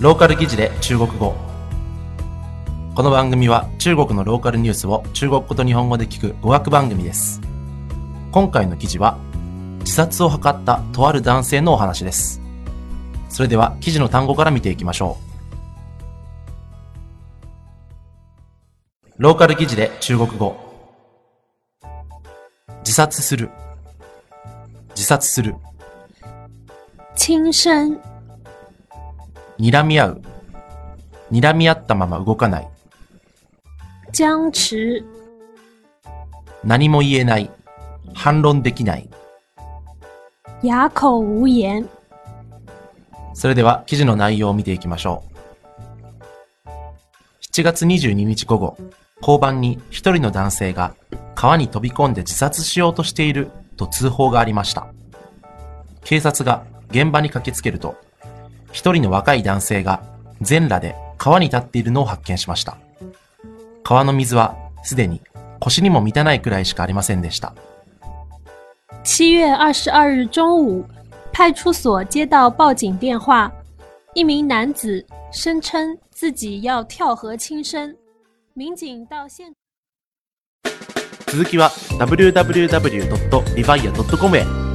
ローカル記事で中国語。この番組は中国のローカルニュースを中国語と日本語で聞く語学番組です。今回の記事は自殺を図ったとある男性のお話です。それでは記事の単語から見ていきましょう。ローカル記事で中国語。自殺する。自殺する。轻生、睨み合う睨み合ったまま動かない僵持、何も言えない反論できない哑口无言。それでは記事の内容を見ていきましょう。7月22日午後、交番に一人の男性が川に飛び込んで自殺しようとしていると通報がありました。警察が現場に駆けつけると、一人の若い男性が全裸で川に立っているのを発見しました。川の水はすでに腰にも満たないくらいしかありませんでした。7月二十二日中午，派出所接到报警电话，一名男子声称自己要跳河轻生。民警到现続きは www.rivia.com へ